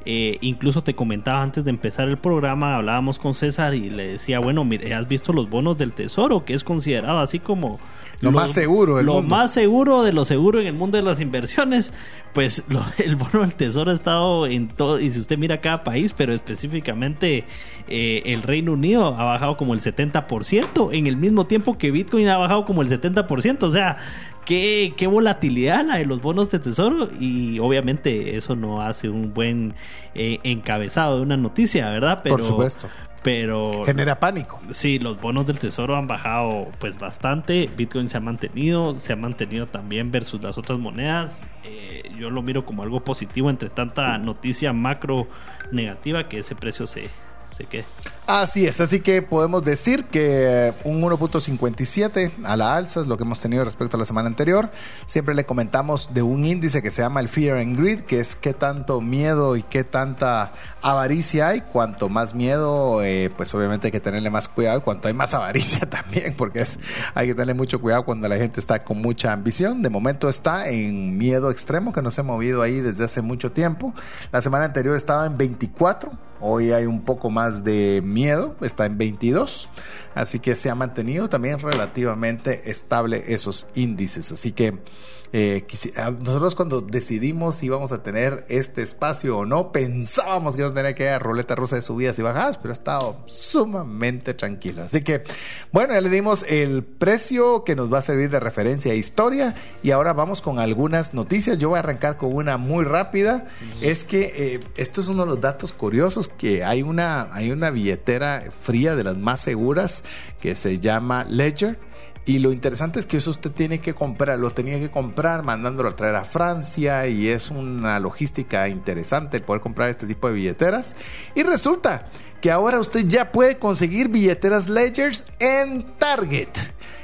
eh, incluso te comentaba antes de empezar el programa, hablábamos con César y le decía, bueno, mire, has visto los bonos del tesoro, que es considerado así como lo, más seguro del lo mundo. más seguro de lo seguro en el mundo de las inversiones pues lo, el bono del tesoro ha estado en todo y si usted mira cada país pero específicamente eh, el Reino Unido ha bajado como el 70% en el mismo tiempo que Bitcoin ha bajado como el 70% o sea Qué, qué, volatilidad la de los bonos de tesoro y obviamente eso no hace un buen eh, encabezado de una noticia, ¿verdad? Pero, Por supuesto. Pero genera pánico. Sí, los bonos del tesoro han bajado pues bastante. Bitcoin se ha mantenido, se ha mantenido también versus las otras monedas. Eh, yo lo miro como algo positivo entre tanta noticia macro negativa que ese precio se, se quede. Así es, así que podemos decir que un 1.57 a la alza es lo que hemos tenido respecto a la semana anterior. Siempre le comentamos de un índice que se llama el Fear and Greed, que es qué tanto miedo y qué tanta avaricia hay. Cuanto más miedo, eh, pues obviamente hay que tenerle más cuidado. Cuanto hay más avaricia también, porque es, hay que tenerle mucho cuidado cuando la gente está con mucha ambición. De momento está en miedo extremo, que no se ha movido ahí desde hace mucho tiempo. La semana anterior estaba en 24, hoy hay un poco más de miedo, está en 22. Así que se ha mantenido también relativamente estable esos índices. Así que eh, nosotros cuando decidimos si íbamos a tener este espacio o no, pensábamos que íbamos a tener que ir a roleta rusa de subidas y bajadas, pero ha estado sumamente tranquilo. Así que, bueno, ya le dimos el precio que nos va a servir de referencia a historia y ahora vamos con algunas noticias. Yo voy a arrancar con una muy rápida. Es que eh, esto es uno de los datos curiosos que hay una, hay una billetera fría de las más seguras que se llama Ledger y lo interesante es que eso usted tiene que comprar, lo tenía que comprar mandándolo a traer a Francia y es una logística interesante el poder comprar este tipo de billeteras. Y resulta que ahora usted ya puede conseguir billeteras Ledgers en Target,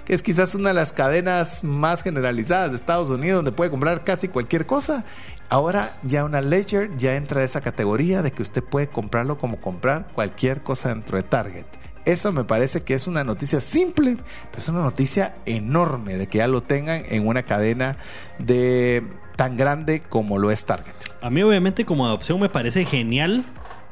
que es quizás una de las cadenas más generalizadas de Estados Unidos donde puede comprar casi cualquier cosa. Ahora ya una Ledger ya entra a esa categoría de que usted puede comprarlo como comprar cualquier cosa dentro de Target. Eso me parece que es una noticia simple, pero es una noticia enorme de que ya lo tengan en una cadena de tan grande como lo es Target. A mí obviamente como adopción me parece genial.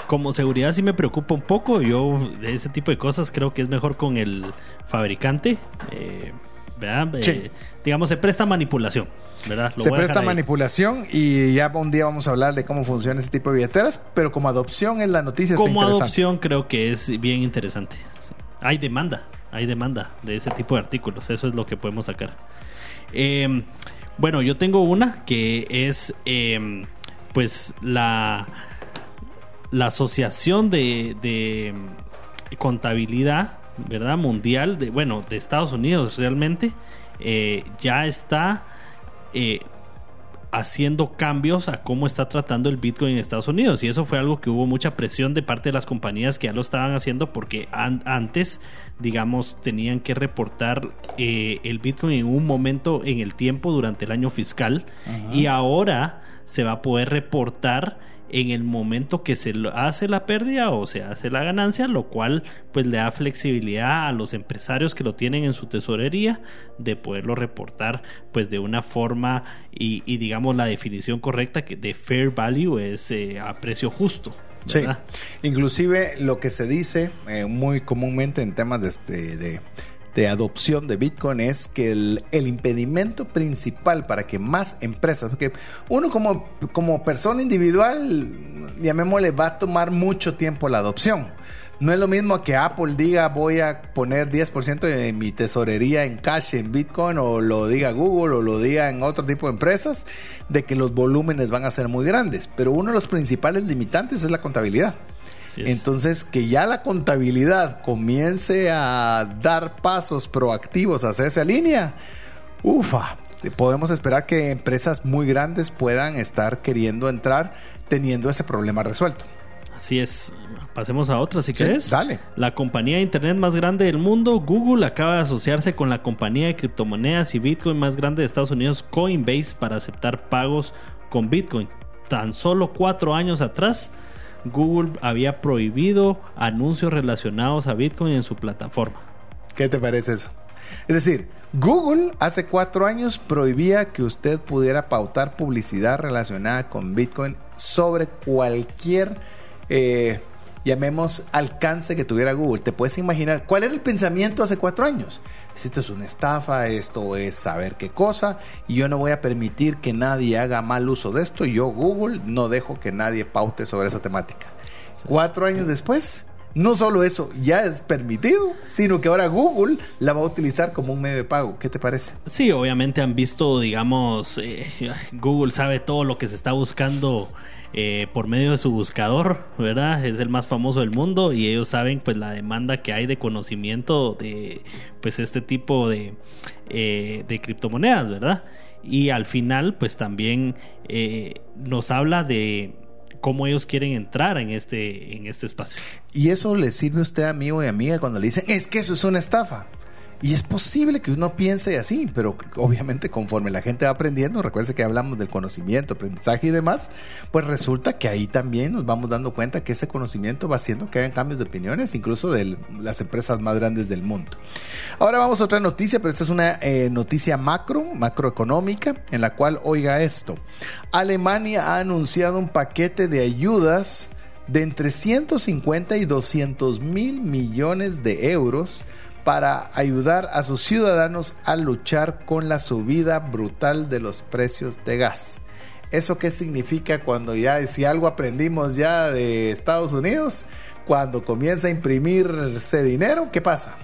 Como seguridad sí me preocupa un poco. Yo de ese tipo de cosas creo que es mejor con el fabricante. Eh, eh, digamos, se presta manipulación. ¿verdad? se presta manipulación y ya un día vamos a hablar de cómo funciona ese tipo de billeteras, pero como adopción en la noticia como adopción creo que es bien interesante. Hay demanda, hay demanda de ese tipo de artículos, eso es lo que podemos sacar. Em, bueno, yo tengo una que es em, pues la, la asociación de, de contabilidad ¿verdad? Mundial, de, bueno, de Estados Unidos realmente, eh, ya está eh, haciendo cambios a cómo está tratando el Bitcoin en Estados Unidos. Y eso fue algo que hubo mucha presión de parte de las compañías que ya lo estaban haciendo porque antes, digamos, tenían que reportar eh, el Bitcoin en un momento en el tiempo durante el año fiscal. Y ahora se va a poder reportar en el momento que se hace la pérdida o se hace la ganancia, lo cual pues le da flexibilidad a los empresarios que lo tienen en su tesorería de poderlo reportar pues de una forma y, digamos la definición correcta que de fair value es eh, a precio justo. Sí, inclusive lo que se dice eh, muy comúnmente en temas de, este, de de adopción de Bitcoin es que el, impedimento principal para que más empresas, porque uno como, como persona individual, llamémosle, va a tomar mucho tiempo la adopción. No es lo mismo que Apple diga voy a poner 10% de mi tesorería en cash en Bitcoin o lo diga Google o lo diga en otro tipo de empresas, de que los volúmenes van a ser muy grandes. Pero uno de los principales limitantes es la contabilidad. Entonces, que ya la contabilidad comience a dar pasos proactivos hacia esa línea, ufa, podemos esperar que empresas muy grandes puedan estar queriendo entrar teniendo ese problema resuelto. Así es. Pasemos a otra si quieres. Dale. La compañía de internet más grande del mundo, Google, acaba de asociarse con la compañía de criptomonedas y Bitcoin más grande de Estados Unidos, Coinbase, para aceptar pagos con Bitcoin. Tan solo cuatro años atrás, Google había prohibido anuncios relacionados a Bitcoin en su plataforma. ¿Qué te parece eso? Es decir, Google hace cuatro años prohibía que usted pudiera pautar publicidad relacionada con Bitcoin sobre cualquier eh, llamemos, alcance que tuviera Google. Te puedes imaginar cuál era el pensamiento hace cuatro años. Esto es una estafa, esto es saber qué cosa, y yo no voy a permitir que nadie haga mal uso de esto. Yo, Google, no dejo que nadie paute sobre esa temática. Cuatro años después, no solo eso ya es permitido, sino que ahora Google la va a utilizar como un medio de pago. ¿Qué te parece? Sí, obviamente han visto, digamos, eh, Google sabe todo lo que se está buscando eh, por medio de su buscador, ¿verdad? Es el más famoso del mundo y ellos saben pues la demanda que hay de conocimiento de pues este tipo de, eh, de criptomonedas, ¿verdad? Y al final pues también nos habla de cómo ellos quieren entrar en este, en este espacio. Y eso le sirve a usted, amigo y amiga, cuando le dicen, es que eso es una estafa. Y es posible que uno piense así, pero obviamente conforme la gente va aprendiendo, recuerde que hablamos del conocimiento, aprendizaje y demás, pues resulta que ahí también nos vamos dando cuenta que ese conocimiento va haciendo que hagan cambios de opiniones, incluso de las empresas más grandes del mundo. Ahora vamos a otra noticia, pero esta es una eh, noticia macro, macroeconómica, en la cual oiga esto. Alemania ha anunciado un paquete de ayudas de entre 150 y 200 mil millones de euros para ayudar a sus ciudadanos a luchar con la subida brutal de los precios de gas. ¿Eso qué significa cuando ya, si algo aprendimos ya de Estados Unidos? Cuando comienza a imprimirse dinero, ¿qué pasa?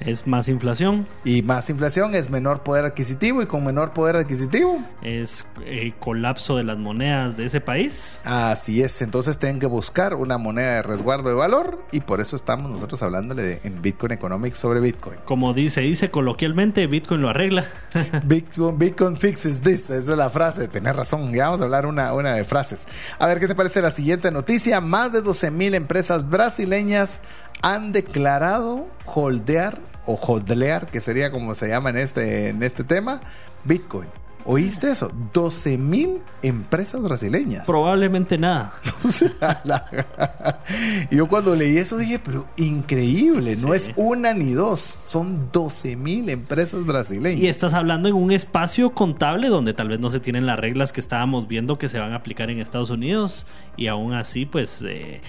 Es más inflación. Y más inflación es menor poder adquisitivo y con menor poder adquisitivo. Es el eh, colapso de las monedas de ese país. Así es, entonces tienen que buscar una moneda de resguardo de valor y por eso estamos nosotros hablándole en Bitcoin Economics sobre Bitcoin. Como dice, dice coloquialmente, Bitcoin lo arregla. Bitcoin, Bitcoin fixes this, esa es la frase, tenés razón, ya vamos a hablar una, una de frases. A ver, ¿qué te parece la siguiente noticia? Más de 12 mil empresas brasileñas han declarado holdear o hodlear, que sería como se llama en este, en este tema, Bitcoin. ¿Oíste eso? 12 mil empresas brasileñas. Probablemente nada. yo cuando leí eso dije, pero increíble, no es una ni dos, son 12 mil empresas brasileñas. Y estás hablando en un espacio contable donde tal vez no se tienen las reglas que estábamos viendo que se van a aplicar en Estados Unidos y aún así, pues, eh,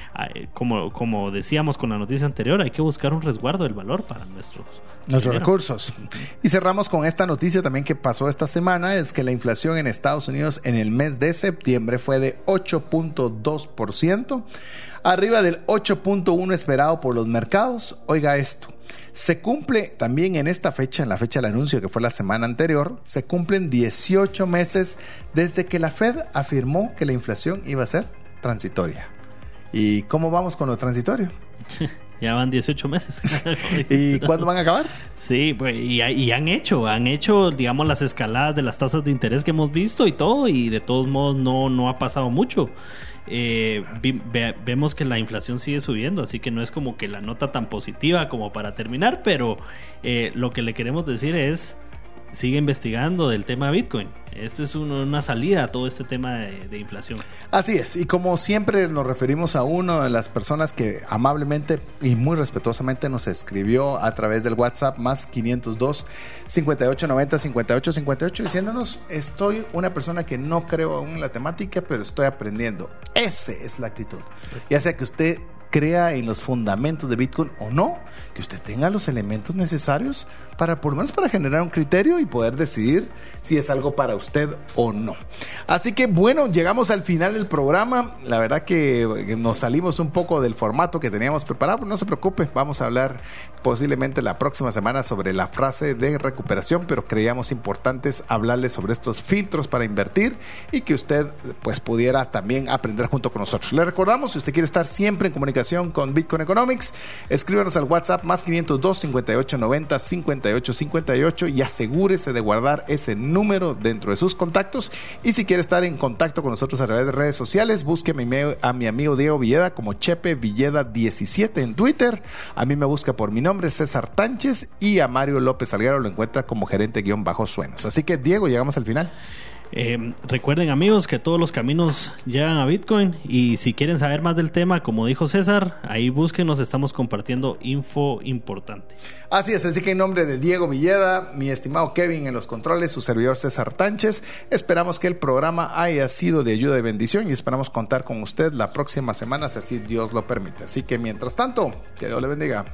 como, como decíamos con la noticia anterior, hay que buscar un resguardo del valor para nuestros nuestros recursos. Y cerramos con esta noticia también que pasó esta semana, es que la inflación en Estados Unidos en el mes de septiembre fue de 8.2%, arriba del 8.1% esperado por los mercados. Oiga esto, se cumple también en esta fecha, en la fecha del anuncio que fue la semana anterior, se cumplen 18 meses desde que la Fed afirmó que la inflación iba a ser transitoria. ¿Y cómo vamos con lo transitorio? Ya van 18 meses. ¿Y cuándo van a acabar? Sí, pues, y, han hecho, han hecho, digamos, las escaladas de las tasas de interés que hemos visto y todo, y de todos modos no, no ha pasado mucho. Eh, vemos que la inflación sigue subiendo, así que no es como que la nota tan positiva como para terminar, pero eh, lo que le queremos decir es sigue investigando del tema Bitcoin. Esta es una salida a todo este tema de, inflación. Así es, y como siempre nos referimos a una de las personas que amablemente y muy respetuosamente nos escribió a través del WhatsApp más 502 5890 5858 diciéndonos, estoy una persona que no creo aún en la temática, pero estoy aprendiendo. Esa es la actitud. Ya sea que usted crea en los fundamentos de Bitcoin o no, que usted tenga los elementos necesarios para por lo menos para generar un criterio y poder decidir si es algo para usted o no. Así que bueno, llegamos al final del programa. La verdad que nos salimos un poco del formato que teníamos preparado, no se preocupe, vamos a hablar posiblemente la próxima semana sobre la frase de recuperación, pero creíamos importantes hablarle sobre estos filtros para invertir y que usted pues pudiera también aprender junto con nosotros. Le recordamos, si usted quiere estar siempre en con Bitcoin Economics, escríbanos al WhatsApp más 502 58 90 58 58 y asegúrese de guardar ese número dentro de sus contactos. Y si quiere estar en contacto con nosotros a través de redes sociales, búsqueme a mi amigo Diego Villeda como Chepe Villeda 17 en Twitter. A mí me busca por mi nombre César Tánchez y a Mario López Salguero lo encuentra como gerente guion bajo suenos. Así que Diego, llegamos al final. Eh, recuerden amigos que todos los caminos llegan a Bitcoin y si quieren saber más del tema, como dijo César, ahí búsquenos, estamos compartiendo info importante. Así es, así que en nombre de Diego Villeda, mi estimado Kevin en los controles, su servidor César Tánchez, esperamos que el programa haya sido de ayuda y bendición y esperamos contar con usted la próxima semana si así Dios lo permite. Así que mientras tanto, que Dios le bendiga.